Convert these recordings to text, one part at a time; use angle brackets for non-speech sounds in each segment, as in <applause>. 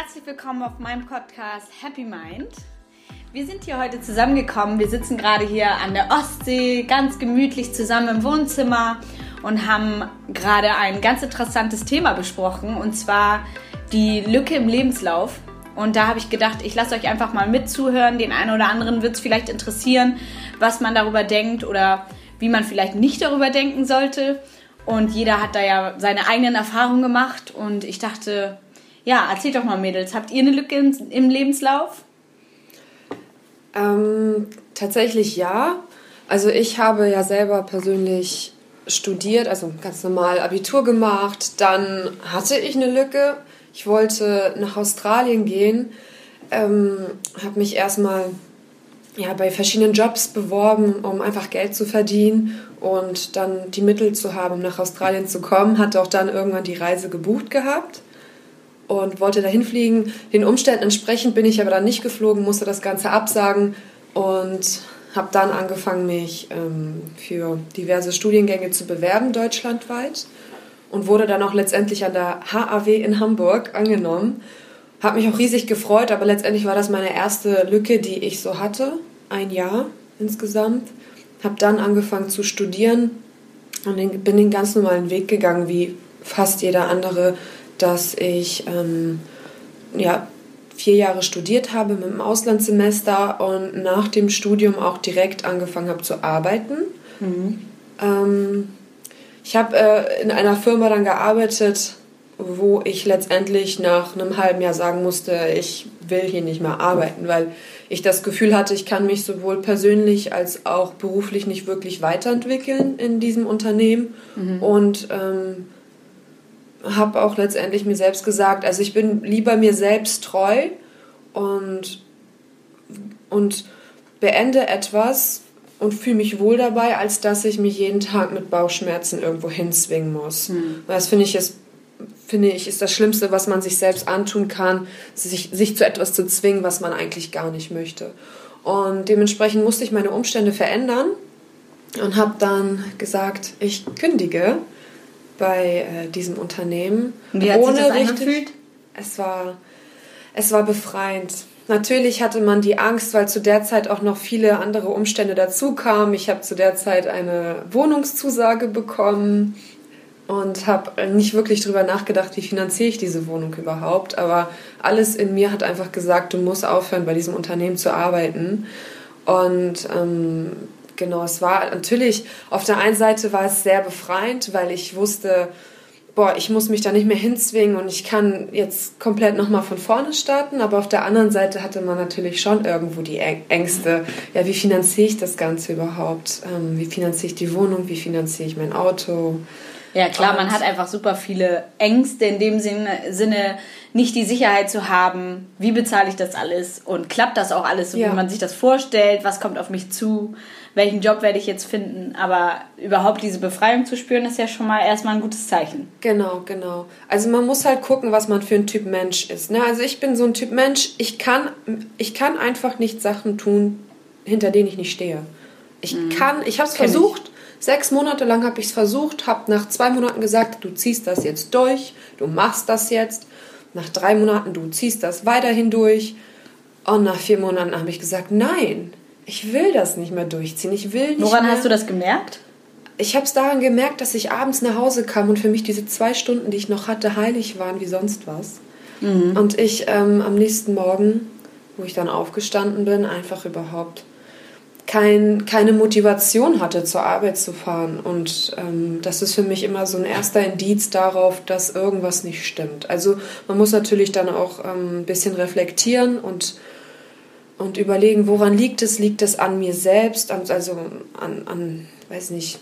Herzlich willkommen auf meinem Podcast Happy Mind. Wir sind hier heute zusammengekommen. Wir sitzen gerade hier an der Ostsee, ganz gemütlich zusammen im Wohnzimmer und haben gerade ein ganz interessantes Thema besprochen und zwar die Lücke im Lebenslauf. Und da habe ich gedacht, ich lasse euch einfach mal mitzuhören. Den einen oder anderen wird es vielleicht interessieren, was man darüber denkt oder wie man vielleicht nicht darüber denken sollte. Und jeder hat da ja seine eigenen Erfahrungen gemacht. Und ich dachte, ja, erzählt doch mal, Mädels, habt ihr eine Lücke im Lebenslauf? Ähm, tatsächlich ja. Also ich habe ja selber persönlich studiert, also ganz normal Abitur gemacht. Dann hatte ich eine Lücke ich wollte nach Australien gehen, ähm, habe mich erstmal ja, bei verschiedenen Jobs beworben, um einfach Geld zu verdienen und dann die Mittel zu haben, um nach Australien zu kommen. Hatte auch dann irgendwann die Reise gebucht gehabt und wollte dahin fliegen. Den Umständen entsprechend bin ich aber dann nicht geflogen, musste das Ganze absagen und habe dann angefangen, mich ähm, für diverse Studiengänge zu bewerben, deutschlandweit und wurde dann auch letztendlich an der HAW in Hamburg angenommen. Habe mich auch riesig gefreut, aber letztendlich war das meine erste Lücke, die ich so hatte. Ein Jahr insgesamt. Habe dann angefangen zu studieren und bin den ganz normalen Weg gegangen, wie fast jeder andere, dass ich ähm, ja, vier Jahre studiert habe mit einem Auslandssemester und nach dem Studium auch direkt angefangen habe zu arbeiten. Mhm. Ähm, ich habe äh, in einer Firma dann gearbeitet, wo ich letztendlich nach einem halben Jahr sagen musste, ich will hier nicht mehr arbeiten, weil ich das Gefühl hatte, ich kann mich sowohl persönlich als auch beruflich nicht wirklich weiterentwickeln in diesem Unternehmen mhm. und ähm, habe auch letztendlich mir selbst gesagt, also ich bin lieber mir selbst treu und, und beende etwas, und fühle mich wohl dabei, als dass ich mich jeden Tag mit Bauchschmerzen irgendwo hinzwingen muss. Mhm. Das finde ich ist finde ich, ist das Schlimmste, was man sich selbst antun kann, sich, sich zu etwas zu zwingen, was man eigentlich gar nicht möchte. Und dementsprechend musste ich meine Umstände verändern und habe dann gesagt, ich kündige bei äh, diesem Unternehmen. Wie hat ohne sich das richtig, Es war, es war befreiend. Natürlich hatte man die Angst, weil zu der Zeit auch noch viele andere Umstände dazu kamen. Ich habe zu der Zeit eine Wohnungszusage bekommen und habe nicht wirklich darüber nachgedacht, wie finanziere ich diese Wohnung überhaupt. Aber alles in mir hat einfach gesagt, du musst aufhören, bei diesem Unternehmen zu arbeiten. Und ähm, genau, es war natürlich, auf der einen Seite war es sehr befreiend, weil ich wusste, boah, ich muss mich da nicht mehr hinzwingen und ich kann jetzt komplett nochmal von vorne starten. Aber auf der anderen Seite hatte man natürlich schon irgendwo die Ängste. Ja, wie finanziere ich das Ganze überhaupt? Ähm, wie finanziere ich die Wohnung? Wie finanziere ich mein Auto? Ja, klar, und man hat einfach super viele Ängste in dem Sinne, nicht die Sicherheit zu haben, wie bezahle ich das alles und klappt das auch alles, so ja. wie man sich das vorstellt, was kommt auf mich zu welchen Job werde ich jetzt finden. Aber überhaupt diese Befreiung zu spüren, ist ja schon mal erstmal ein gutes Zeichen. Genau, genau. Also man muss halt gucken, was man für ein Typ Mensch ist. Ne? Also ich bin so ein Typ Mensch, ich kann, ich kann einfach nicht Sachen tun, hinter denen ich nicht stehe. Ich mhm. kann, ich habe es versucht. Ich. Sechs Monate lang habe ich es versucht, habe nach zwei Monaten gesagt, du ziehst das jetzt durch, du machst das jetzt. Nach drei Monaten, du ziehst das weiterhin durch. Und nach vier Monaten habe ich gesagt, nein, ich will das nicht mehr durchziehen. Ich will nicht Woran mehr. hast du das gemerkt? Ich habe es daran gemerkt, dass ich abends nach Hause kam und für mich diese zwei Stunden, die ich noch hatte, heilig waren wie sonst was. Mhm. Und ich ähm, am nächsten Morgen, wo ich dann aufgestanden bin, einfach überhaupt kein, keine Motivation hatte, zur Arbeit zu fahren. Und ähm, das ist für mich immer so ein erster Indiz darauf, dass irgendwas nicht stimmt. Also man muss natürlich dann auch ähm, ein bisschen reflektieren und und überlegen, woran liegt es? Liegt es an mir selbst, also an, an weiß nicht,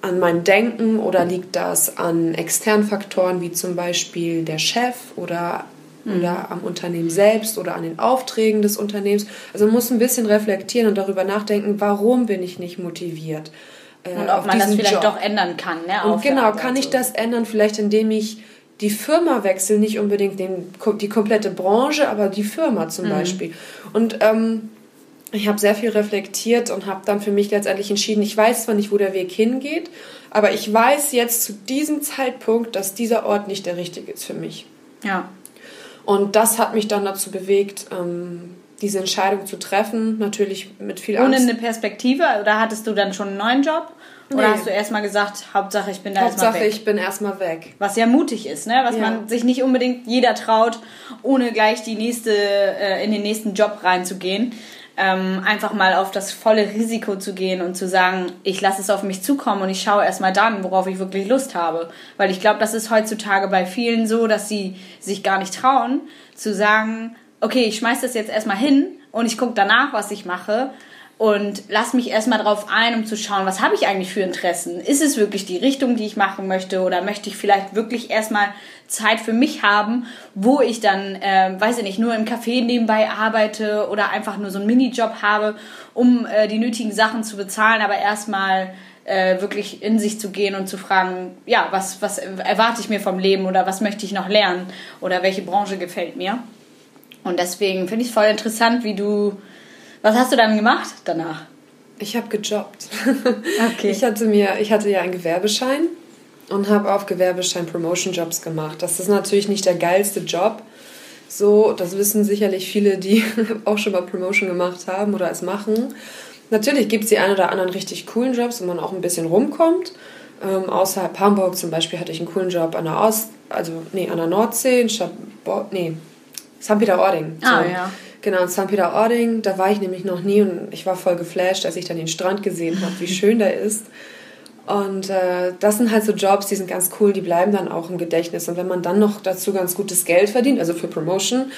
an meinem Denken oder liegt das an externen Faktoren wie zum Beispiel der Chef oder, mhm. oder am Unternehmen selbst oder an den Aufträgen des Unternehmens? Also man muss ein bisschen reflektieren und darüber nachdenken, warum bin ich nicht motiviert? Äh, und ob man das vielleicht Job. doch ändern kann. Ne, und genau, kann ich das ändern, vielleicht indem ich die Firma wechseln, nicht unbedingt den, die komplette Branche, aber die Firma zum mhm. Beispiel. Und ähm, ich habe sehr viel reflektiert und habe dann für mich letztendlich entschieden, ich weiß zwar nicht, wo der Weg hingeht, aber ich weiß jetzt zu diesem Zeitpunkt, dass dieser Ort nicht der richtige ist für mich. Ja. Und das hat mich dann dazu bewegt, ähm, diese Entscheidung zu treffen. Natürlich mit viel Angst. Ohne eine Perspektive? Oder hattest du dann schon einen neuen Job? Oder nee. hast du erstmal gesagt, Hauptsache ich bin da erstmal weg? Hauptsache ich bin erstmal weg. Was ja mutig ist, ne? Was ja. man sich nicht unbedingt jeder traut, ohne gleich die nächste, äh, in den nächsten Job reinzugehen. Ähm, einfach mal auf das volle Risiko zu gehen und zu sagen, ich lasse es auf mich zukommen und ich schaue erstmal dann, worauf ich wirklich Lust habe. Weil ich glaube, das ist heutzutage bei vielen so, dass sie sich gar nicht trauen, zu sagen, okay, ich schmeiß das jetzt erstmal hin und ich gucke danach, was ich mache und lass mich erstmal drauf ein, um zu schauen, was habe ich eigentlich für Interessen? Ist es wirklich die Richtung, die ich machen möchte oder möchte ich vielleicht wirklich erstmal Zeit für mich haben, wo ich dann, äh, weiß ich nicht, nur im Café nebenbei arbeite oder einfach nur so einen Minijob habe, um äh, die nötigen Sachen zu bezahlen, aber erstmal äh, wirklich in sich zu gehen und zu fragen, ja, was, was erwarte ich mir vom Leben oder was möchte ich noch lernen oder welche Branche gefällt mir? Und deswegen finde ich es voll interessant, wie du was hast du dann gemacht danach? Ich habe gejobbt. <laughs> Okay. Ich hatte mir, ich hatte ja einen Gewerbeschein und habe auf Gewerbeschein Promotion Jobs gemacht. Das ist natürlich nicht der geilste Job. So, das wissen sicherlich viele, die <laughs> auch schon mal Promotion gemacht haben oder es machen. Natürlich gibt es die einen oder anderen richtig coolen Jobs, wo man auch ein bisschen rumkommt. Ähm, außerhalb Hamburg zum Beispiel hatte ich einen coolen Job an der Ost, also nee, an der Nordsee, in Stadt, nee, St. Peter-Ording. Ah, so. ja. Genau, in St. Peter-Ording, da war ich nämlich noch nie und ich war voll geflasht, als ich dann den Strand gesehen habe, wie schön der ist. Und äh, das sind halt so Jobs, die sind ganz cool, die bleiben dann auch im Gedächtnis. Und wenn man dann noch dazu ganz gutes Geld verdient, also für Promotion,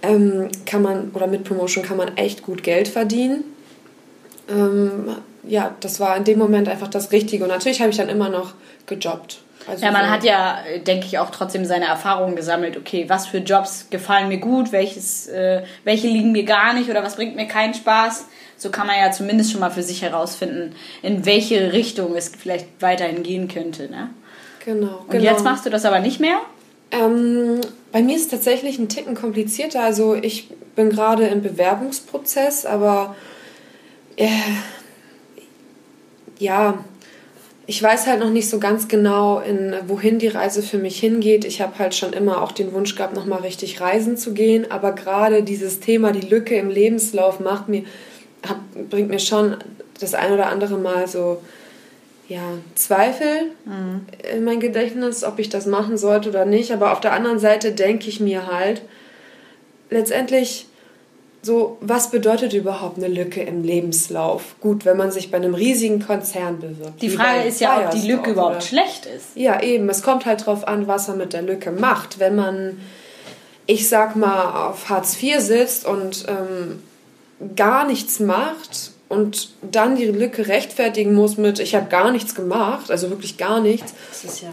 ähm, kann man, oder mit Promotion kann man echt gut Geld verdienen. Ähm, ja, das war in dem Moment einfach das Richtige. Und natürlich habe ich dann immer noch gejobbt. Also ja, man so hat ja, denke ich, auch trotzdem seine Erfahrungen gesammelt. Okay, was für Jobs gefallen mir gut, welches, äh, welche liegen mir gar nicht oder was bringt mir keinen Spaß. So kann man ja zumindest schon mal für sich herausfinden, in welche Richtung es vielleicht weiterhin gehen könnte. Ne? Genau. Und genau. jetzt machst du das aber nicht mehr? Ähm, bei mir ist es tatsächlich ein Ticken komplizierter. Also ich bin gerade im Bewerbungsprozess, aber äh, ja, ich weiß halt noch nicht so ganz genau, in wohin die Reise für mich hingeht. Ich habe halt schon immer auch den Wunsch gehabt, nochmal richtig reisen zu gehen. Aber gerade dieses Thema, die Lücke im Lebenslauf, macht mir, hat, bringt mir schon das ein oder andere Mal so ja, Zweifel mhm. in mein Gedächtnis, ob ich das machen sollte oder nicht. Aber auf der anderen Seite denke ich mir halt, letztendlich so, was bedeutet überhaupt eine Lücke im Lebenslauf? Gut, wenn man sich bei einem riesigen Konzern bewirbt. Die Frage ist ja, ob die Lücke überhaupt oder? schlecht ist. Ja, eben. Es kommt halt drauf an, was man mit der Lücke macht. Wenn man, ich sag mal, auf Hartz IV sitzt und ähm, gar nichts macht und dann die Lücke rechtfertigen muss mit, ich habe gar nichts gemacht, also wirklich gar nichts. Das ist ja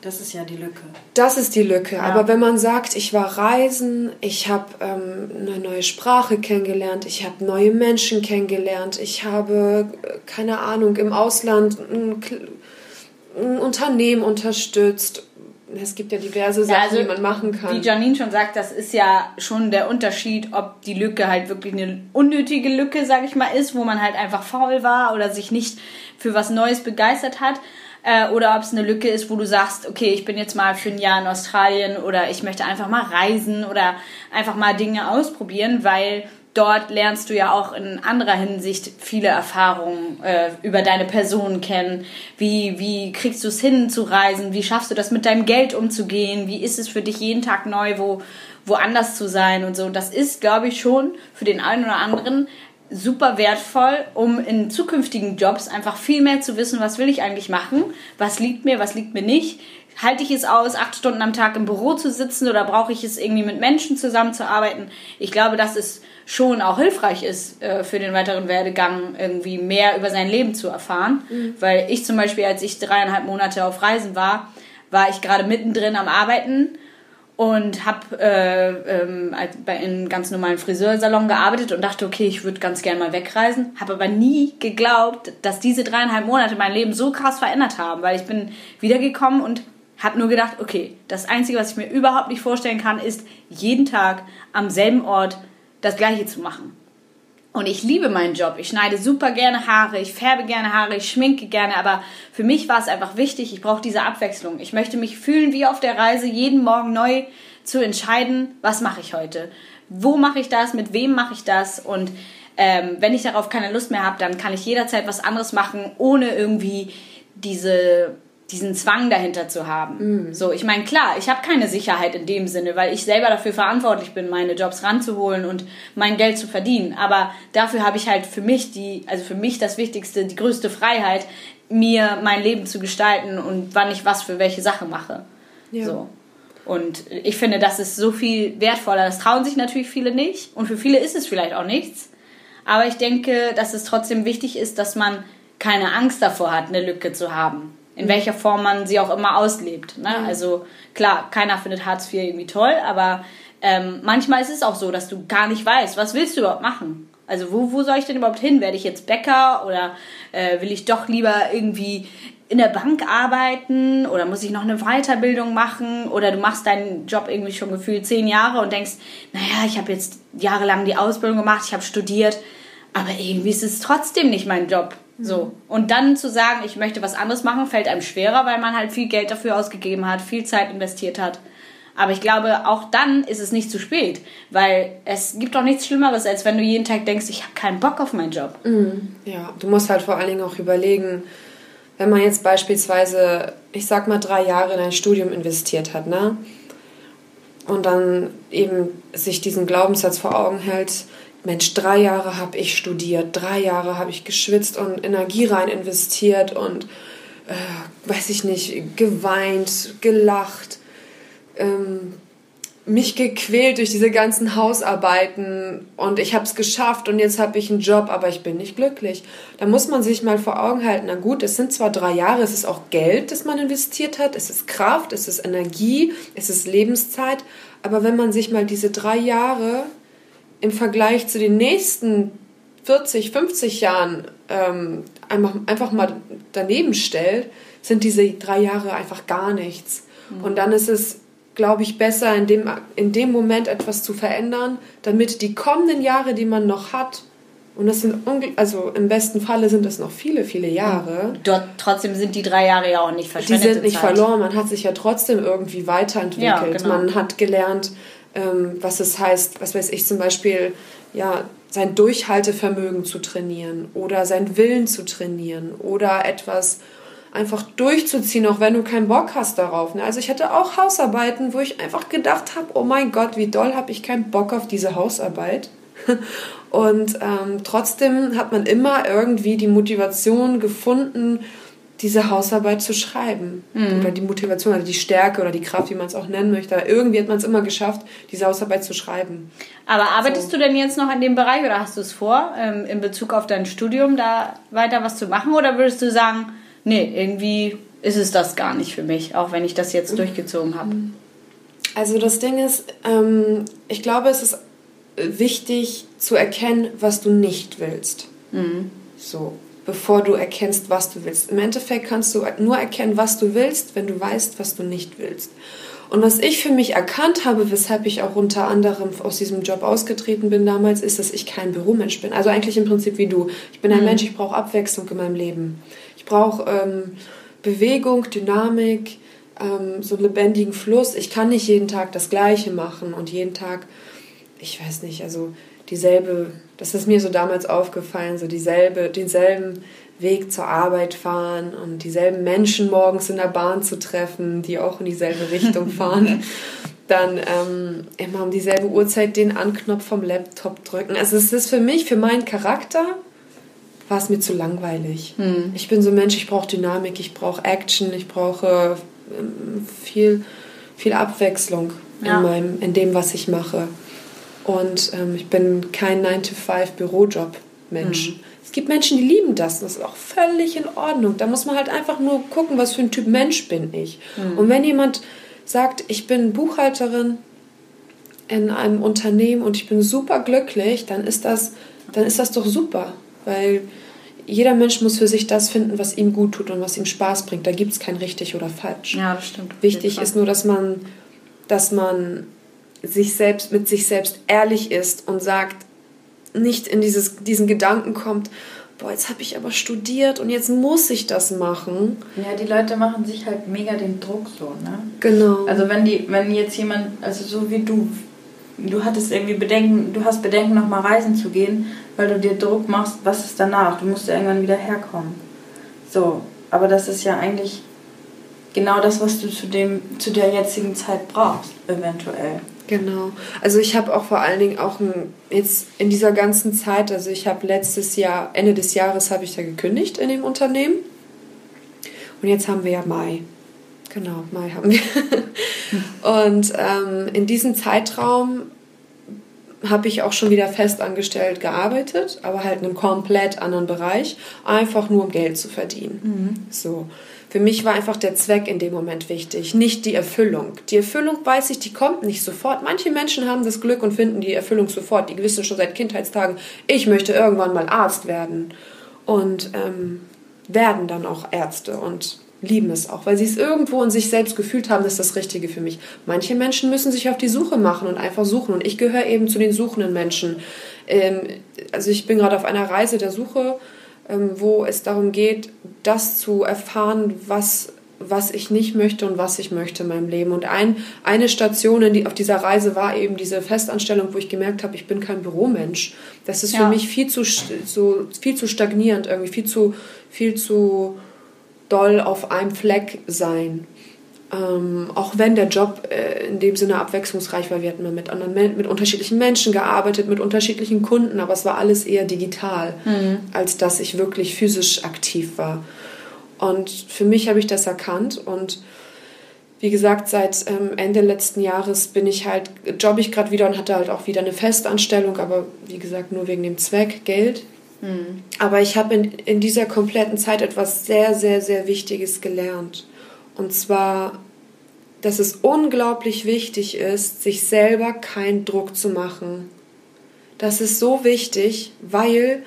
das ist ja die Lücke. Das ist die Lücke. Ja. Aber wenn man sagt, ich war reisen, ich habe ähm, eine neue Sprache kennengelernt, ich habe neue Menschen kennengelernt, ich habe, äh, keine Ahnung, im Ausland ein, ein Unternehmen unterstützt. Es gibt ja diverse Sachen, ja, also, die man machen kann. Wie Janine schon sagt, das ist ja schon der Unterschied, ob die Lücke halt wirklich eine unnötige Lücke, sage ich mal, ist, wo man halt einfach faul war oder sich nicht für was Neues begeistert hat äh, oder ob es eine Lücke ist, wo du sagst, okay, ich bin jetzt mal für ein Jahr in Australien oder ich möchte einfach mal reisen oder einfach mal Dinge ausprobieren, weil dort lernst du ja auch in anderer Hinsicht viele Erfahrungen äh, über deine Person kennen. Wie, wie kriegst du es hin zu reisen? Wie schaffst du das mit deinem Geld umzugehen? Wie ist es für dich jeden Tag neu, wo woanders zu sein und so? Das ist, glaube ich, schon für den einen oder anderen super wertvoll, um in zukünftigen Jobs einfach viel mehr zu wissen, was will ich eigentlich machen, was liegt mir, was liegt mir nicht. Halte ich es aus, acht Stunden am Tag im Büro zu sitzen oder brauche ich es irgendwie mit Menschen zusammenzuarbeiten? Ich glaube, dass es schon auch hilfreich ist äh, für den weiteren Werdegang, irgendwie mehr über sein Leben zu erfahren. Mhm. Weil ich zum Beispiel, als ich dreieinhalb Monate auf Reisen war, war ich gerade mittendrin am Arbeiten und habe äh, ähm, bei einem ganz normalen Friseursalon gearbeitet und dachte, okay, ich würde ganz gerne mal wegreisen. Habe aber nie geglaubt, dass diese dreieinhalb Monate mein Leben so krass verändert haben, weil ich bin wiedergekommen und habe nur gedacht, okay, das Einzige, was ich mir überhaupt nicht vorstellen kann, ist jeden Tag am selben Ort das Gleiche zu machen. Und ich liebe meinen Job. Ich schneide super gerne Haare, ich färbe gerne Haare, ich schminke gerne, aber für mich war es einfach wichtig, ich brauche diese Abwechslung. Ich möchte mich fühlen wie auf der Reise, jeden Morgen neu zu entscheiden, was mache ich heute? Wo mache ich das? Mit wem mache ich das? Und ähm, wenn ich darauf keine Lust mehr habe, dann kann ich jederzeit was anderes machen, ohne irgendwie diese diesen Zwang dahinter zu haben. Mm. So, ich meine, klar, ich habe keine Sicherheit in dem Sinne, weil ich selber dafür verantwortlich bin, meine Jobs ranzuholen und mein Geld zu verdienen. Aber dafür habe ich halt für mich die, also für mich das Wichtigste, die größte Freiheit, mir mein Leben zu gestalten und wann ich was für welche Sache mache. Ja. So. Und ich finde, das ist so viel wertvoller. Das trauen sich natürlich viele nicht und für viele ist es vielleicht auch nichts. Aber ich denke, dass es trotzdem wichtig ist, dass man keine Angst davor hat, eine Lücke zu haben in welcher Form man sie auch immer auslebt. Ne? Mhm. Also klar, keiner findet Hartz IV irgendwie toll, aber ähm, manchmal ist es auch so, dass du gar nicht weißt, was willst du überhaupt machen? Also wo, wo soll ich denn überhaupt hin? Werde ich jetzt Bäcker oder äh, will ich doch lieber irgendwie in der Bank arbeiten oder muss ich noch eine Weiterbildung machen oder du machst deinen Job irgendwie schon gefühlt zehn Jahre und denkst, naja, ich habe jetzt jahrelang die Ausbildung gemacht, ich habe studiert, aber irgendwie ist es trotzdem nicht mein Job. So. Und dann zu sagen, ich möchte was anderes machen, fällt einem schwerer, weil man halt viel Geld dafür ausgegeben hat, viel Zeit investiert hat. Aber ich glaube, auch dann ist es nicht zu spät, weil es gibt doch nichts Schlimmeres, als wenn du jeden Tag denkst, ich habe keinen Bock auf meinen Job. Mhm. Ja, du musst halt vor allen Dingen auch überlegen, wenn man jetzt beispielsweise, ich sag mal, drei Jahre in ein Studium investiert hat, ne? Und dann eben sich diesen Glaubenssatz vor Augen hält, Mensch, drei Jahre habe ich studiert, drei Jahre habe ich geschwitzt und Energie rein investiert und, äh, weiß ich nicht, geweint, gelacht, ähm, mich gequält durch diese ganzen Hausarbeiten und ich habe es geschafft und jetzt habe ich einen Job, aber ich bin nicht glücklich. Da muss man sich mal vor Augen halten, na gut, es sind zwar drei Jahre, es ist auch Geld, das man investiert hat, es ist Kraft, es ist Energie, es ist Lebenszeit, aber wenn man sich mal diese drei Jahre im Vergleich zu den nächsten 40, 50 Jahren ähm, einfach, einfach mal daneben stellt, sind diese drei Jahre einfach gar nichts. Mhm. Und dann ist es, glaube ich, besser, in dem, in dem Moment etwas zu verändern, damit die kommenden Jahre, die man noch hat, und das sind, also im besten Falle sind das noch viele, viele Jahre. Dort, trotzdem sind die drei Jahre ja auch nicht verschwendet. Die sind nicht Zeit. verloren. Man hat sich ja trotzdem irgendwie weiterentwickelt. Ja, genau. Man hat gelernt, was es heißt, was weiß ich zum Beispiel, ja, sein Durchhaltevermögen zu trainieren oder seinen Willen zu trainieren oder etwas einfach durchzuziehen, auch wenn du keinen Bock hast darauf. Ne? Also ich hatte auch Hausarbeiten, wo ich einfach gedacht habe, oh mein Gott, wie doll habe ich keinen Bock auf diese Hausarbeit. <laughs> Und ähm, trotzdem hat man immer irgendwie die Motivation gefunden, diese Hausarbeit zu schreiben. Mhm. Oder die Motivation, also die Stärke oder die Kraft, wie man es auch nennen möchte. Aber irgendwie hat man es immer geschafft, diese Hausarbeit zu schreiben. Aber arbeitest so. du denn jetzt noch in dem Bereich oder hast du es vor, ähm, in Bezug auf dein Studium da weiter was zu machen? Oder würdest du sagen, nee, irgendwie ist es das gar nicht für mich, auch wenn ich das jetzt durchgezogen habe? Also das Ding ist, ähm, ich glaube, es ist wichtig zu erkennen, was du nicht willst. Mhm. So bevor du erkennst, was du willst. Im Endeffekt kannst du nur erkennen, was du willst, wenn du weißt, was du nicht willst. Und was ich für mich erkannt habe, weshalb ich auch unter anderem aus diesem Job ausgetreten bin damals, ist, dass ich kein Büromensch bin. Also eigentlich im Prinzip wie du. Ich bin ein mhm. Mensch, ich brauche Abwechslung in meinem Leben. Ich brauche ähm, Bewegung, Dynamik, ähm, so einen lebendigen Fluss. Ich kann nicht jeden Tag das Gleiche machen und jeden Tag, ich weiß nicht, also dieselbe, das ist mir so damals aufgefallen, so dieselbe, denselben Weg zur Arbeit fahren und dieselben Menschen morgens in der Bahn zu treffen, die auch in dieselbe Richtung <laughs> fahren. Dann ähm, immer um dieselbe Uhrzeit den Anknopf vom Laptop drücken. Also es ist für mich, für meinen Charakter, war es mir zu langweilig. Hm. Ich bin so ein Mensch, ich brauche Dynamik, ich brauche Action, ich brauche ähm, viel, viel Abwechslung ja. in, meinem, in dem, was ich mache. Und ähm, ich bin kein 9-to-5-Bürojob-Mensch. Mhm. Es gibt Menschen, die lieben das. Das ist auch völlig in Ordnung. Da muss man halt einfach nur gucken, was für ein Typ Mensch bin ich. Mhm. Und wenn jemand sagt, ich bin Buchhalterin in einem Unternehmen und ich bin super glücklich, dann ist das, dann ist das doch super. Weil jeder Mensch muss für sich das finden, was ihm gut tut und was ihm Spaß bringt. Da gibt es kein richtig oder falsch. Ja, das stimmt. Wichtig ist nur, dass man, dass man sich selbst mit sich selbst ehrlich ist und sagt, nicht in dieses, diesen Gedanken kommt, boah, jetzt habe ich aber studiert und jetzt muss ich das machen. Ja, die Leute machen sich halt mega den Druck so, ne? Genau. Also wenn die, wenn jetzt jemand, also so wie du, du hattest irgendwie Bedenken, du hast Bedenken, nochmal reisen zu gehen, weil du dir Druck machst, was ist danach? Du musst ja irgendwann wieder herkommen. So, aber das ist ja eigentlich genau das, was du zu, dem, zu der jetzigen Zeit brauchst, eventuell. Genau. Also ich habe auch vor allen Dingen auch ein, jetzt in dieser ganzen Zeit, also ich habe letztes Jahr, Ende des Jahres habe ich ja gekündigt in dem Unternehmen. Und jetzt haben wir ja Mai. Genau, Mai haben wir. <laughs> Und ähm, in diesem Zeitraum habe ich auch schon wieder festangestellt gearbeitet, aber halt in einem komplett anderen Bereich, einfach nur um Geld zu verdienen. Mhm. So. Für mich war einfach der Zweck in dem Moment wichtig, nicht die Erfüllung. Die Erfüllung weiß ich, die kommt nicht sofort. Manche Menschen haben das Glück und finden die Erfüllung sofort. Die wissen schon seit Kindheitstagen, ich möchte irgendwann mal Arzt werden. Und ähm, werden dann auch Ärzte und lieben es auch, weil sie es irgendwo in sich selbst gefühlt haben, das ist das Richtige für mich. Manche Menschen müssen sich auf die Suche machen und einfach suchen und ich gehöre eben zu den suchenden Menschen. Ähm, also ich bin gerade auf einer Reise der Suche, wo es darum geht, das zu erfahren, was was ich nicht möchte und was ich möchte in meinem Leben. Und ein, eine Station in die, auf dieser Reise war eben diese Festanstellung, wo ich gemerkt habe, ich bin kein Büromensch. Das ist ja. für mich viel zu, so, viel zu stagnierend, irgendwie viel zu, viel zu doll auf einem Fleck sein. Ähm, auch wenn der Job äh, in dem Sinne abwechslungsreich war, wir hatten mit anderen mit unterschiedlichen Menschen gearbeitet, mit unterschiedlichen Kunden, aber es war alles eher digital, mhm. als dass ich wirklich physisch aktiv war. Und für mich habe ich das erkannt und wie gesagt, seit ähm, Ende letzten Jahres bin ich halt, jobbe ich gerade wieder und hatte halt auch wieder eine Festanstellung, aber wie gesagt, nur wegen dem Zweck, Geld. Mhm. Aber ich habe in, in dieser kompletten Zeit etwas sehr, sehr, sehr Wichtiges gelernt. Und zwar, dass es unglaublich wichtig ist, sich selber keinen Druck zu machen. Das ist so wichtig, weil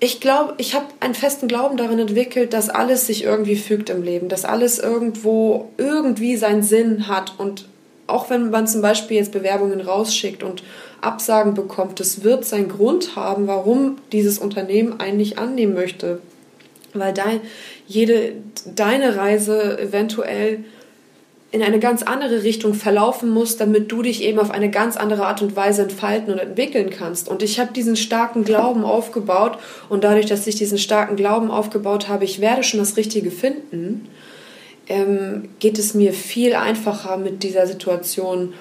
ich glaube, ich habe einen festen Glauben darin entwickelt, dass alles sich irgendwie fügt im Leben, dass alles irgendwo irgendwie seinen Sinn hat und auch wenn man zum Beispiel jetzt Bewerbungen rausschickt und Absagen bekommt, das wird seinen Grund haben, warum dieses Unternehmen einen nicht annehmen möchte. Weil dein, jede, deine Reise eventuell in eine ganz andere Richtung verlaufen muss, damit du dich eben auf eine ganz andere Art und Weise entfalten und entwickeln kannst. Und ich habe diesen starken Glauben aufgebaut und dadurch, dass ich diesen starken Glauben aufgebaut habe, ich werde schon das Richtige finden, ähm, geht es mir viel einfacher mit dieser Situation,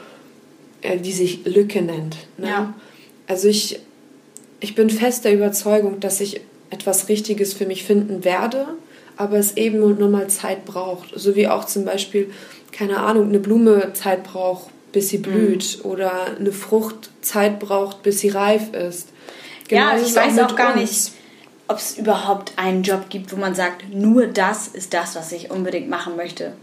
äh, die sich Lücke nennt. Ne? Ja. Also ich, ich bin fest der Überzeugung, dass ich etwas Richtiges für mich finden werde, aber es eben nur mal Zeit braucht. So wie auch zum Beispiel, keine Ahnung, eine Blume Zeit braucht, bis sie blüht mhm. oder eine Frucht Zeit braucht, bis sie reif ist. Genau ja, also ich weiß auch, auch gar uns. nicht, ob es überhaupt einen Job gibt, wo man sagt, nur das ist das, was ich unbedingt machen möchte.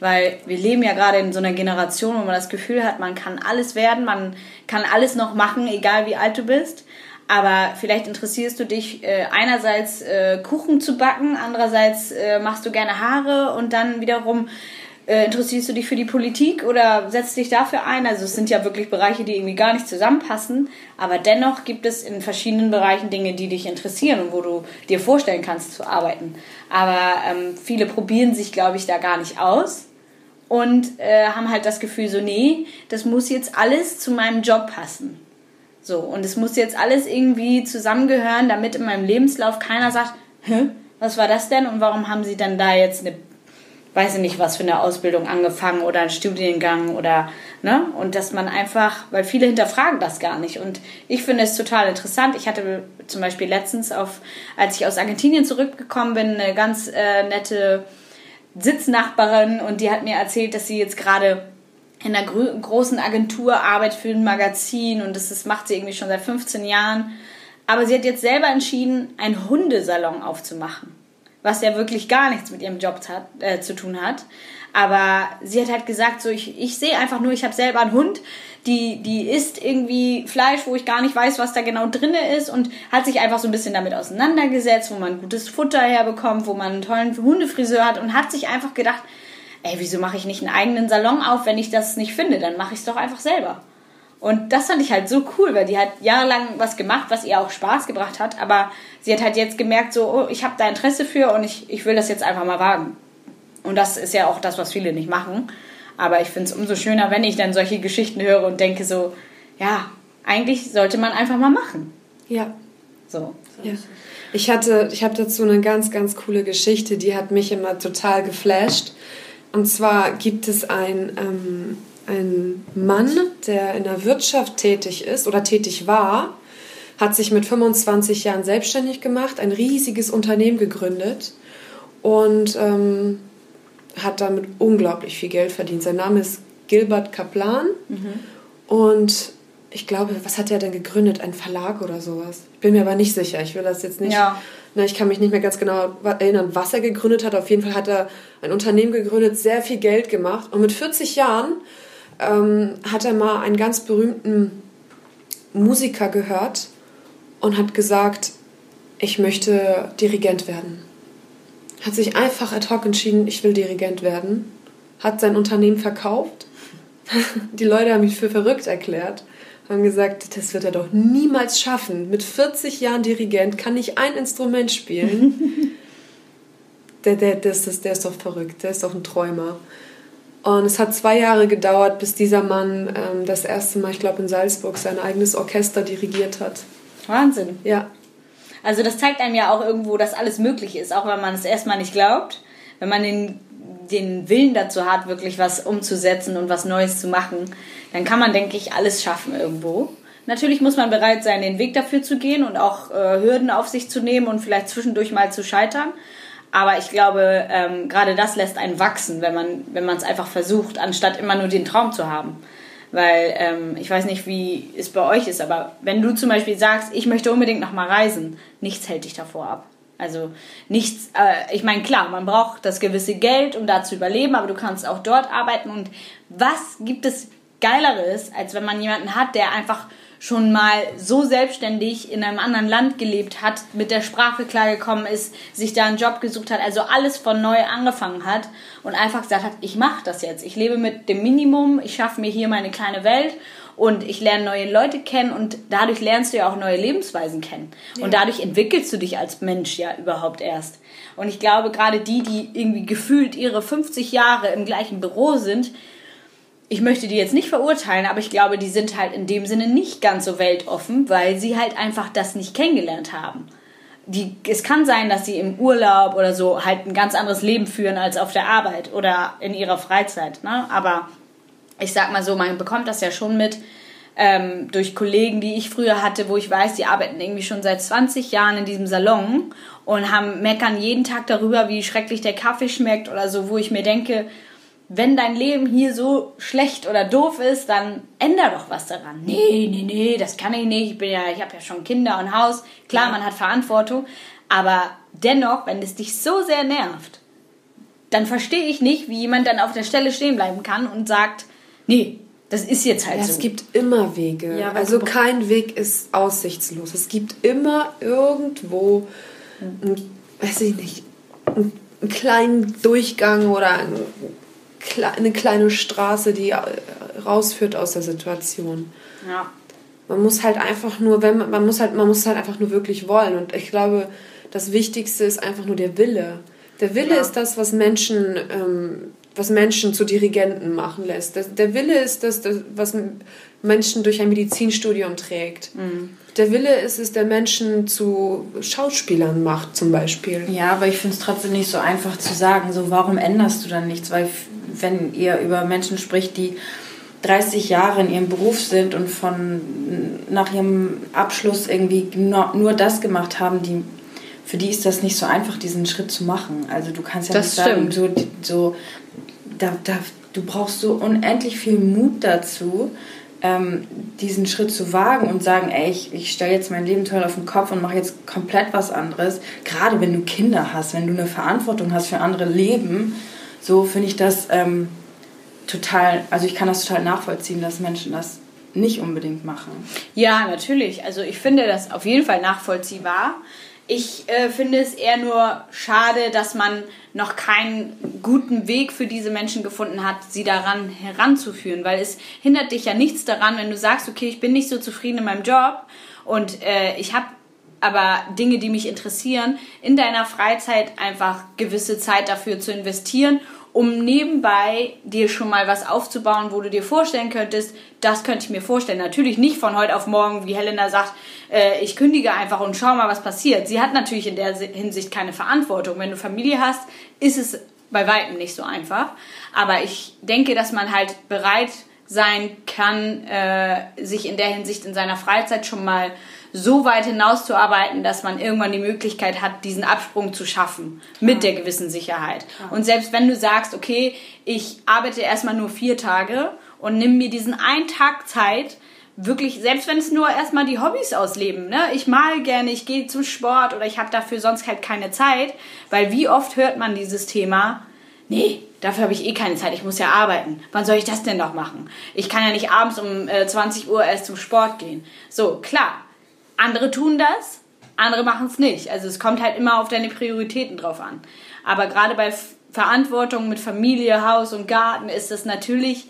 Weil wir leben ja gerade in so einer Generation, wo man das Gefühl hat, man kann alles werden, man kann alles noch machen, egal wie alt du bist. Aber vielleicht interessierst du dich äh, einerseits äh, Kuchen zu backen, andererseits äh, machst du gerne Haare und dann wiederum äh, interessierst du dich für die Politik oder setzt dich dafür ein? Also es sind ja wirklich Bereiche, die irgendwie gar nicht zusammenpassen, aber dennoch gibt es in verschiedenen Bereichen Dinge, die dich interessieren und wo du dir vorstellen kannst zu arbeiten. Aber ähm, viele probieren sich, glaube ich, da gar nicht aus und äh, haben halt das Gefühl so, nee, das muss jetzt alles zu meinem Job passen. So, und es muss jetzt alles irgendwie zusammengehören, damit in meinem Lebenslauf keiner sagt, Hä, was war das denn und warum haben sie dann da jetzt eine, weiß ich nicht, was für eine Ausbildung angefangen oder einen Studiengang oder, ne? Und dass man einfach, weil viele hinterfragen das gar nicht. Und ich finde es total interessant. Ich hatte zum Beispiel letztens auf, als ich aus Argentinien zurückgekommen bin, eine ganz äh, nette Sitznachbarin und die hat mir erzählt, dass sie jetzt gerade in einer großen Agentur arbeitet für ein Magazin und das, das macht sie irgendwie schon seit 15 Jahren. Aber sie hat jetzt selber entschieden, einen Hundesalon aufzumachen, was ja wirklich gar nichts mit ihrem Job hat, äh, zu tun hat. Aber sie hat halt gesagt, so ich, ich sehe einfach nur, ich habe selber einen Hund, die, die isst irgendwie Fleisch, wo ich gar nicht weiß, was da genau drinne ist und hat sich einfach so ein bisschen damit auseinandergesetzt, wo man gutes Futter herbekommt, wo man einen tollen Hundefriseur hat und hat sich einfach gedacht, ey, wieso mache ich nicht einen eigenen Salon auf, wenn ich das nicht finde? Dann mache ich es doch einfach selber. Und das fand ich halt so cool, weil die hat jahrelang was gemacht, was ihr auch Spaß gebracht hat, aber sie hat halt jetzt gemerkt, so, oh, ich habe da Interesse für und ich, ich will das jetzt einfach mal wagen. Und das ist ja auch das, was viele nicht machen. Aber ich finde es umso schöner, wenn ich dann solche Geschichten höre und denke so, ja, eigentlich sollte man einfach mal machen. Ja. So. Ja. Ich hatte, ich habe dazu eine ganz, ganz coole Geschichte, die hat mich immer total geflasht. Und zwar gibt es ein, ähm, ein Mann, der in der Wirtschaft tätig ist oder tätig war, hat sich mit 25 Jahren selbstständig gemacht, ein riesiges Unternehmen gegründet und ähm, hat damit unglaublich viel Geld verdient. Sein Name ist Gilbert Kaplan mhm. und ich glaube, was hat er denn gegründet? Ein Verlag oder sowas? Ich bin mir aber nicht sicher. Ich will das jetzt nicht. Ja. Ne, ich kann mich nicht mehr ganz genau erinnern, was er gegründet hat. Auf jeden Fall hat er ein Unternehmen gegründet, sehr viel Geld gemacht. Und mit 40 Jahren ähm, hat er mal einen ganz berühmten Musiker gehört und hat gesagt, ich möchte Dirigent werden. Hat sich einfach ad hoc entschieden, ich will Dirigent werden. Hat sein Unternehmen verkauft. <laughs> Die Leute haben mich für verrückt erklärt haben gesagt, das wird er doch niemals schaffen. Mit 40 Jahren Dirigent kann ich ein Instrument spielen. <laughs> der, der, der, ist, der ist doch verrückt, der ist doch ein Träumer. Und es hat zwei Jahre gedauert, bis dieser Mann ähm, das erste Mal, ich glaube in Salzburg, sein eigenes Orchester dirigiert hat. Wahnsinn. Ja. Also das zeigt einem ja auch irgendwo, dass alles möglich ist, auch wenn man es erstmal nicht glaubt. Wenn man den den Willen dazu hat, wirklich was umzusetzen und was Neues zu machen, dann kann man, denke ich, alles schaffen irgendwo. Natürlich muss man bereit sein, den Weg dafür zu gehen und auch äh, Hürden auf sich zu nehmen und vielleicht zwischendurch mal zu scheitern. Aber ich glaube, ähm, gerade das lässt einen wachsen, wenn man wenn es einfach versucht, anstatt immer nur den Traum zu haben. Weil ähm, ich weiß nicht, wie es bei euch ist, aber wenn du zum Beispiel sagst, ich möchte unbedingt noch mal reisen, nichts hält dich davor ab. Also nichts, äh, ich meine, klar, man braucht das gewisse Geld, um da zu überleben, aber du kannst auch dort arbeiten. Und was gibt es Geileres, als wenn man jemanden hat, der einfach schon mal so selbstständig in einem anderen Land gelebt hat, mit der Sprache klargekommen ist, sich da einen Job gesucht hat, also alles von neu angefangen hat und einfach gesagt hat, ich mache das jetzt. Ich lebe mit dem Minimum, ich schaffe mir hier meine kleine Welt und ich lerne neue Leute kennen und dadurch lernst du ja auch neue Lebensweisen kennen. Ja. Und dadurch entwickelst du dich als Mensch ja überhaupt erst. Und ich glaube, gerade die, die irgendwie gefühlt ihre 50 Jahre im gleichen Büro sind, ich möchte die jetzt nicht verurteilen, aber ich glaube, die sind halt in dem Sinne nicht ganz so weltoffen, weil sie halt einfach das nicht kennengelernt haben. Die, es kann sein, dass sie im Urlaub oder so halt ein ganz anderes Leben führen als auf der Arbeit oder in ihrer Freizeit. Ne? Aber ich sag mal so, man bekommt das ja schon mit ähm, durch Kollegen, die ich früher hatte, wo ich weiß, die arbeiten irgendwie schon seit 20 Jahren in diesem Salon und haben meckern jeden Tag darüber, wie schrecklich der Kaffee schmeckt oder so, wo ich mir denke, wenn dein Leben hier so schlecht oder doof ist, dann änder doch was daran. Nee, nee, nee, das kann ich nicht. Ich bin ja, ich habe ja schon Kinder und Haus. Klar, man hat Verantwortung, aber dennoch, wenn es dich so sehr nervt, dann verstehe ich nicht, wie jemand dann auf der Stelle stehen bleiben kann und sagt, nee, das ist jetzt halt ja, so. Es gibt immer Wege. Ja, also kein Weg ist aussichtslos. Es gibt immer irgendwo, ein, weiß ich nicht, einen kleinen Durchgang oder eine kleine Straße, die äh, rausführt aus der Situation. Ja. Man muss halt einfach nur, wenn man, man muss halt, man muss halt einfach nur wirklich wollen. Und ich glaube, das Wichtigste ist einfach nur der Wille. Der Wille ja. ist das, was Menschen ähm, was Menschen zu Dirigenten machen lässt. Das, der Wille ist das, das, was Menschen durch ein Medizinstudium trägt. Mhm. Der Wille ist es, der Menschen zu Schauspielern macht, zum Beispiel. Ja, aber ich finde es trotzdem nicht so einfach zu sagen, so warum änderst du dann nichts? Weil wenn ihr über Menschen spricht, die 30 Jahre in ihrem Beruf sind und von nach ihrem Abschluss irgendwie nur, nur das gemacht haben, die für die ist das nicht so einfach, diesen Schritt zu machen. Also du kannst ja das nicht sagen, so, so da, da, du brauchst so unendlich viel Mut dazu, ähm, diesen Schritt zu wagen und sagen, ey, ich, ich stelle jetzt mein Leben toll auf den Kopf und mache jetzt komplett was anderes. Gerade wenn du Kinder hast, wenn du eine Verantwortung hast für andere Leben, so finde ich das ähm, total, also ich kann das total nachvollziehen, dass Menschen das nicht unbedingt machen. Ja, natürlich. Also ich finde das auf jeden Fall nachvollziehbar. Ich äh, finde es eher nur schade, dass man noch keinen guten Weg für diese Menschen gefunden hat, sie daran heranzuführen, weil es hindert dich ja nichts daran, wenn du sagst, okay, ich bin nicht so zufrieden in meinem Job und äh, ich habe aber Dinge, die mich interessieren, in deiner Freizeit einfach gewisse Zeit dafür zu investieren um nebenbei dir schon mal was aufzubauen, wo du dir vorstellen könntest, das könnte ich mir vorstellen. Natürlich nicht von heute auf morgen, wie Helena sagt, äh, ich kündige einfach und schau mal, was passiert. Sie hat natürlich in der Hinsicht keine Verantwortung. Wenn du Familie hast, ist es bei weitem nicht so einfach. Aber ich denke, dass man halt bereit sein kann, äh, sich in der Hinsicht in seiner Freizeit schon mal so weit hinauszuarbeiten, dass man irgendwann die Möglichkeit hat, diesen Absprung zu schaffen mit der gewissen Sicherheit. Und selbst wenn du sagst, okay, ich arbeite erstmal nur vier Tage und nimm mir diesen einen Tag Zeit, wirklich, selbst wenn es nur erstmal die Hobbys ausleben, ne? Ich mal gerne, ich gehe zum Sport oder ich habe dafür sonst halt keine Zeit, weil wie oft hört man dieses Thema, nee, dafür habe ich eh keine Zeit, ich muss ja arbeiten. Wann soll ich das denn noch machen? Ich kann ja nicht abends um äh, 20 Uhr erst zum Sport gehen. So, klar, andere tun das, andere machen es nicht. Also es kommt halt immer auf deine Prioritäten drauf an. Aber gerade bei Verantwortung mit Familie, Haus und Garten ist das natürlich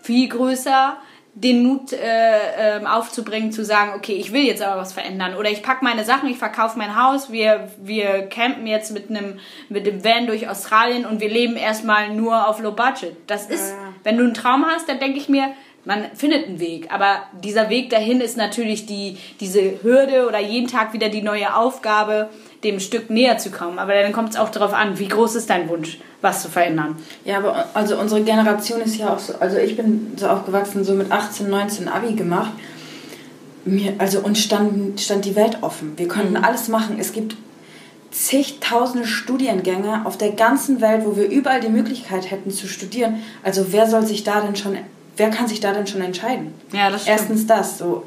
viel größer, den Mut äh, äh, aufzubringen, zu sagen, okay, ich will jetzt aber was verändern. Oder ich packe meine Sachen, ich verkaufe mein Haus, wir, wir campen jetzt mit einem mit dem Van durch Australien und wir leben erstmal nur auf Low Budget. Das ist, ja. wenn du einen Traum hast, dann denke ich mir, man findet einen Weg, aber dieser Weg dahin ist natürlich die, diese Hürde oder jeden Tag wieder die neue Aufgabe, dem Stück näher zu kommen. Aber dann kommt es auch darauf an, wie groß ist dein Wunsch, was zu verändern. Ja, aber also unsere Generation ist ja auch so, also ich bin so aufgewachsen, so mit 18, 19 Abi gemacht. Mir, also uns stand, stand die Welt offen. Wir konnten mhm. alles machen. Es gibt zigtausende Studiengänge auf der ganzen Welt, wo wir überall die Möglichkeit hätten zu studieren. Also wer soll sich da denn schon wer kann sich da denn schon entscheiden? Ja, das stimmt. Erstens das, so.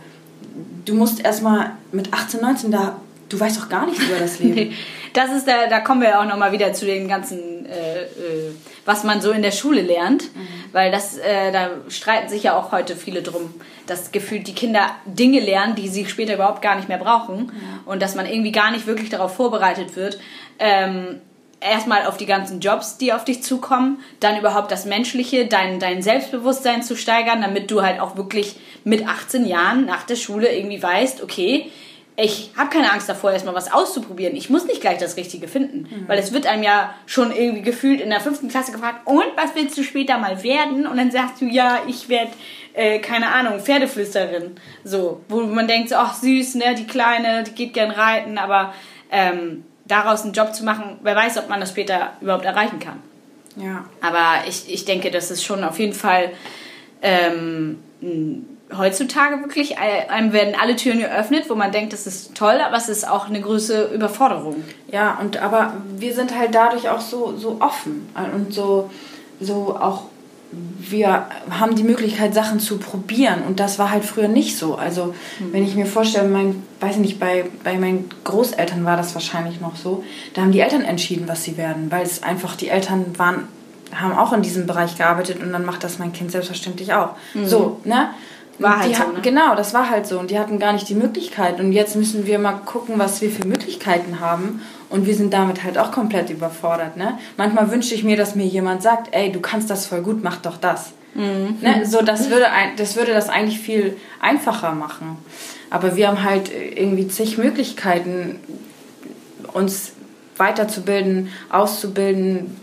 Du musst erstmal mit 18, 19 da, du weißt doch gar nichts über das <laughs> Leben. nee, das ist da, da kommen wir auch nochmal wieder zu den ganzen, äh, äh, was man so in der Schule lernt, mhm. weil das, äh, da streiten sich ja auch heute viele drum, dass gefühlt die Kinder Dinge lernen, die sie später überhaupt gar nicht mehr brauchen ja. und dass man irgendwie gar nicht wirklich darauf vorbereitet wird. Ähm, erstmal auf die ganzen Jobs, die auf dich zukommen, dann überhaupt das Menschliche, dein, dein Selbstbewusstsein zu steigern, damit du halt auch wirklich mit 18 Jahren nach der Schule irgendwie weißt, okay, ich habe keine Angst davor, erstmal was auszuprobieren. Ich muss nicht gleich das Richtige finden. Mhm. Weil es wird einem ja schon irgendwie gefühlt in der fünften Klasse gefragt, und was willst du später mal werden? Und dann sagst du, ja, ich werde, äh, keine Ahnung, Pferdeflüsterin. So, wo man denkt, so, ach süß, ne, die Kleine, die geht gern reiten, aber ähm, daraus einen Job zu machen, wer weiß, ob man das später überhaupt erreichen kann. Ja. Aber ich, ich denke, das ist schon auf jeden Fall ähm, heutzutage wirklich, einem werden alle Türen geöffnet, wo man denkt, das ist toll, aber es ist auch eine größere Überforderung. Ja, und aber wir sind halt dadurch auch so, so offen und so, so auch wir haben die Möglichkeit, Sachen zu probieren. Und das war halt früher nicht so. Also, mhm. wenn ich mir vorstelle, mein, weiß ich nicht, bei, bei meinen Großeltern war das wahrscheinlich noch so. Da haben die Eltern entschieden, was sie werden, weil es einfach, die Eltern waren, haben auch in diesem Bereich gearbeitet und dann macht das mein Kind selbstverständlich auch. Mhm. So, ne? War halt so, ne? Genau, das war halt so. Und die hatten gar nicht die Möglichkeit. Und jetzt müssen wir mal gucken, was wir für Möglichkeiten haben. Und wir sind damit halt auch komplett überfordert. Ne? Manchmal wünsche ich mir, dass mir jemand sagt, ey, du kannst das voll gut, mach doch das. Mhm. Ne? So, das würde, das würde das eigentlich viel einfacher machen. Aber wir haben halt irgendwie zig Möglichkeiten, uns weiterzubilden, auszubilden,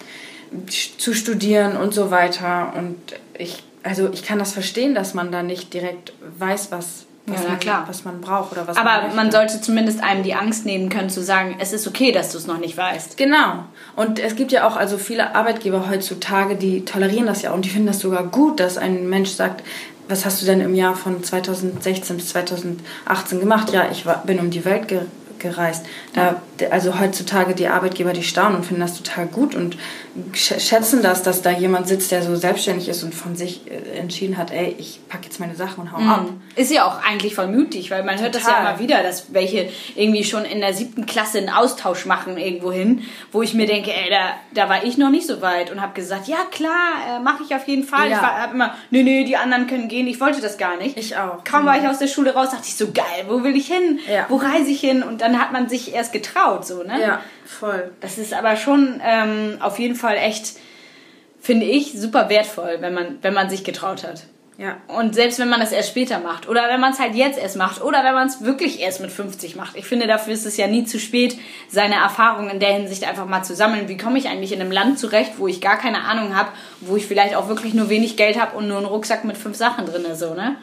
zu studieren und so weiter. Und ich also ich kann das verstehen, dass man da nicht direkt weiß, was, was, ja, man, klar. was man braucht oder was Aber man, man, sollte zumindest einem die Angst nehmen können, zu sagen, es ist okay, dass du es noch nicht weißt. Genau. Und es gibt ja auch also viele Arbeitgeber heutzutage, die tolerieren das ja und die finden das sogar gut, dass ein Mensch sagt, was hast du denn im Jahr von 2016 bis 2018 gemacht? Ja, ich war, bin um die Welt ge gereist. Da, also heutzutage die Arbeitgeber, die staunen und finden das total gut und schätzen das, dass da jemand sitzt, der so selbstständig ist und von sich äh, entschieden hat, ey, ich packe jetzt meine Sachen und hau mhm. ab. Ist ja auch eigentlich voll mutig, weil man Total. hört das ja immer wieder, dass welche irgendwie schon in der siebten Klasse einen Austausch machen irgendwo hin, wo ich mir denke, ey, da, da war ich noch nicht so weit und habe gesagt, ja klar, äh, mache ich auf jeden Fall. Ja. Ich habe immer, nö, nö, die anderen können gehen, ich wollte das gar nicht. Ich auch. Kaum mhm. war ich aus der Schule raus, dachte ich so, geil, wo will ich hin? Ja. Wo reise ich hin? Und dann hat man sich erst getraut, so, ne? Ja, voll. Das ist aber schon ähm, auf jeden Fall echt finde ich, super wertvoll, wenn man, wenn man sich getraut hat. Ja. Und selbst wenn man das erst später macht oder wenn man es halt jetzt erst macht oder wenn man es wirklich erst mit 50 macht. Ich finde, dafür ist es ja nie zu spät, seine Erfahrungen in der Hinsicht einfach mal zu sammeln. Wie komme ich eigentlich in einem Land zurecht, wo ich gar keine Ahnung habe, wo ich vielleicht auch wirklich nur wenig Geld habe und nur einen Rucksack mit fünf Sachen drin, so, ne?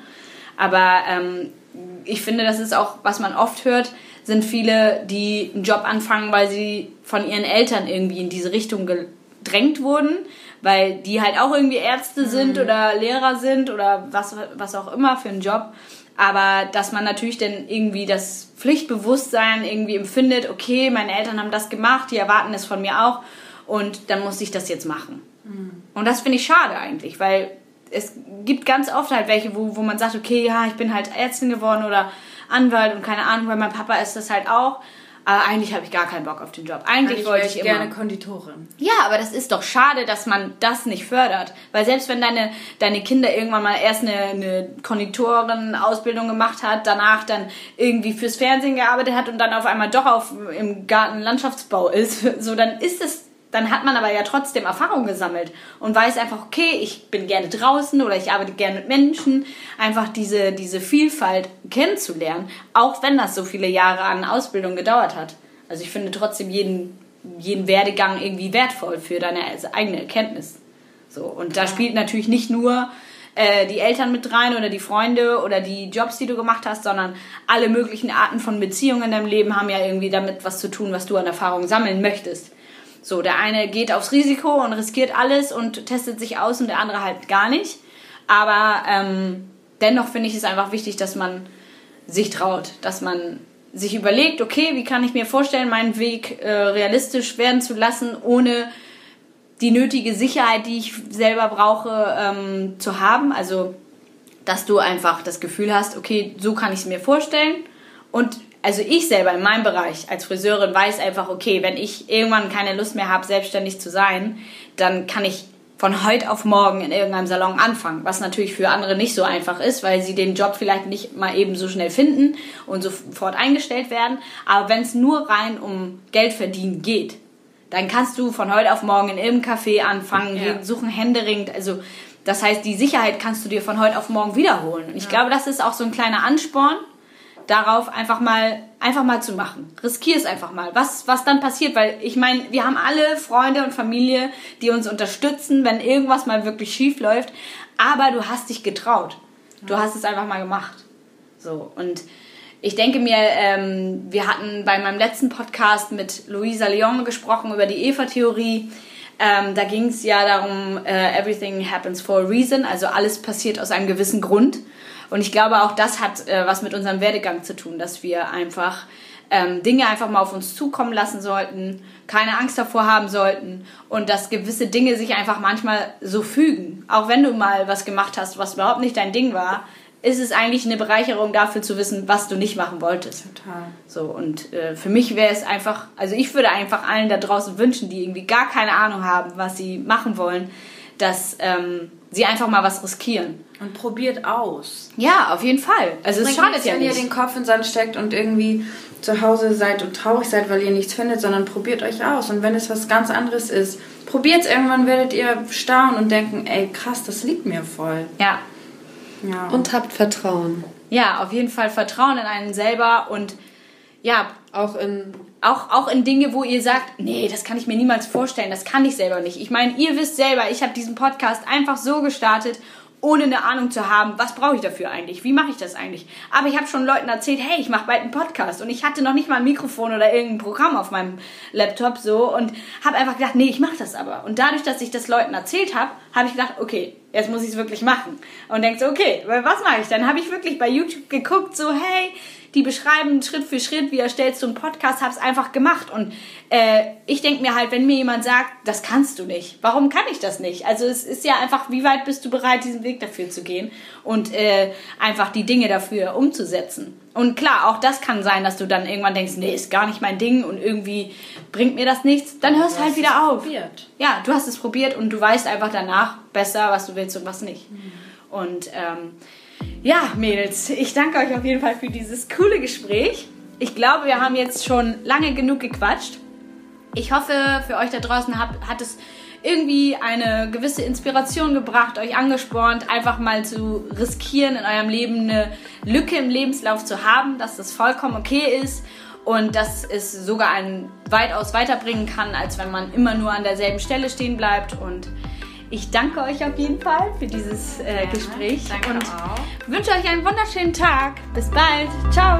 Aber ähm, ich finde, das ist auch, was man oft hört, sind viele, die einen Job anfangen, weil sie von ihren Eltern irgendwie in diese Richtung gedrängt wurden weil die halt auch irgendwie Ärzte sind mhm. oder Lehrer sind oder was, was auch immer für einen Job. Aber dass man natürlich dann irgendwie das Pflichtbewusstsein irgendwie empfindet, okay, meine Eltern haben das gemacht, die erwarten es von mir auch und dann muss ich das jetzt machen. Mhm. Und das finde ich schade eigentlich, weil es gibt ganz oft halt welche, wo, wo man sagt, okay, ja, ich bin halt Ärztin geworden oder Anwalt und keine Ahnung, weil mein Papa ist das halt auch. Aber eigentlich habe ich gar keinen Bock auf den Job. Eigentlich, eigentlich wollte ich immer. gerne Konditorin. Ja, aber das ist doch schade, dass man das nicht fördert. Weil selbst wenn deine, deine Kinder irgendwann mal erst eine, eine Konditoren-Ausbildung gemacht hat, danach dann irgendwie fürs Fernsehen gearbeitet hat und dann auf einmal doch auf, im Garten Landschaftsbau ist, <laughs> so dann ist es dann hat man aber ja trotzdem Erfahrung gesammelt und weiß einfach, okay, ich bin gerne draußen oder ich arbeite gerne mit Menschen, einfach diese, diese Vielfalt kennenzulernen, auch wenn das so viele Jahre an Ausbildung gedauert hat. Also ich finde trotzdem jeden, jeden Werdegang irgendwie wertvoll für deine eigene Erkenntnis. So, und da spielt natürlich nicht nur äh, die Eltern mit rein oder die Freunde oder die Jobs, die du gemacht hast, sondern alle möglichen Arten von Beziehungen in deinem Leben haben ja irgendwie damit was zu tun, was du an Erfahrung sammeln möchtest. So, der eine geht aufs Risiko und riskiert alles und testet sich aus und der andere halt gar nicht. Aber ähm, dennoch finde ich es einfach wichtig, dass man sich traut, dass man sich überlegt, okay, wie kann ich mir vorstellen, meinen Weg äh, realistisch werden zu lassen, ohne die nötige Sicherheit, die ich selber brauche, ähm, zu haben. Also, dass du einfach das Gefühl hast, okay, so kann ich es mir vorstellen und also ich selber in meinem Bereich als Friseurin weiß einfach, okay, wenn ich irgendwann keine Lust mehr habe, selbstständig zu sein, dann kann ich von heute auf morgen in irgendeinem Salon anfangen, was natürlich für andere nicht so einfach ist, weil sie den Job vielleicht nicht mal eben so schnell finden und sofort eingestellt werden. Aber wenn es nur rein um Geld verdienen geht, dann kannst du von heute auf morgen in irgendeinem Café anfangen, ja. suchen händeringend, also das heißt, die Sicherheit kannst du dir von heute auf morgen wiederholen. Und ich ja. glaube, das ist auch so ein kleiner Ansporn, darauf einfach mal einfach mal zu machen. Riskier es einfach mal. Was was dann passiert, weil ich meine, wir haben alle Freunde und Familie, die uns unterstützen, wenn irgendwas mal wirklich schief läuft, aber du hast dich getraut. Du hast es einfach mal gemacht. So und ich denke mir, ähm, wir hatten bei meinem letzten Podcast mit Luisa Leon gesprochen über die Eva-Theorie. Ähm, da ging es ja darum, uh, everything happens for a reason, also alles passiert aus einem gewissen Grund. Und ich glaube, auch das hat äh, was mit unserem Werdegang zu tun, dass wir einfach ähm, Dinge einfach mal auf uns zukommen lassen sollten, keine Angst davor haben sollten und dass gewisse Dinge sich einfach manchmal so fügen. Auch wenn du mal was gemacht hast, was überhaupt nicht dein Ding war, ist es eigentlich eine Bereicherung dafür zu wissen, was du nicht machen wolltest. Total. So und äh, für mich wäre es einfach, also ich würde einfach allen da draußen wünschen, die irgendwie gar keine Ahnung haben, was sie machen wollen, dass ähm, sie einfach mal was riskieren. Und probiert aus. Ja, auf jeden Fall. Also es schadet ja nicht. Wenn ihr den Kopf in den Sand steckt und irgendwie zu Hause seid und traurig seid, weil ihr nichts findet, sondern probiert euch aus. Und wenn es was ganz anderes ist, probiert es. Irgendwann werdet ihr staunen und denken, ey, krass, das liegt mir voll. Ja. ja. Und habt Vertrauen. Ja, auf jeden Fall Vertrauen in einen selber und ja, auch in auch, auch in Dinge, wo ihr sagt, nee, das kann ich mir niemals vorstellen, das kann ich selber nicht. Ich meine, ihr wisst selber, ich habe diesen Podcast einfach so gestartet, ohne eine Ahnung zu haben, was brauche ich dafür eigentlich, wie mache ich das eigentlich. Aber ich habe schon Leuten erzählt, hey, ich mache bald einen Podcast und ich hatte noch nicht mal ein Mikrofon oder irgendein Programm auf meinem Laptop so und habe einfach gedacht, nee, ich mache das aber. Und dadurch, dass ich das Leuten erzählt habe, habe ich gedacht, okay, jetzt muss ich es wirklich machen. Und denkst, okay, was mache ich? Dann habe ich wirklich bei YouTube geguckt, so, hey, die beschreiben Schritt für Schritt, wie erstellst du einen Podcast, habe es einfach gemacht. Und äh, ich denke mir halt, wenn mir jemand sagt, das kannst du nicht, warum kann ich das nicht? Also es ist ja einfach, wie weit bist du bereit, diesen Weg dafür zu gehen und äh, einfach die Dinge dafür umzusetzen. Und klar, auch das kann sein, dass du dann irgendwann denkst, nee, ist gar nicht mein Ding und irgendwie bringt mir das nichts. Dann hörst du halt wieder auf. Probiert. Ja, du hast es probiert und du weißt einfach danach besser, was du willst und was nicht. Mhm. Und ähm, ja, Mädels, ich danke euch auf jeden Fall für dieses coole Gespräch. Ich glaube, wir haben jetzt schon lange genug gequatscht. Ich hoffe, für euch da draußen hat, hat es irgendwie eine gewisse Inspiration gebracht, euch angespornt, einfach mal zu riskieren, in eurem Leben eine Lücke im Lebenslauf zu haben, dass das vollkommen okay ist und dass es sogar einen weitaus weiterbringen kann, als wenn man immer nur an derselben Stelle stehen bleibt. Und ich danke euch auf jeden Fall für dieses äh, Gespräch danke und auch. wünsche euch einen wunderschönen Tag. Bis bald. Ciao.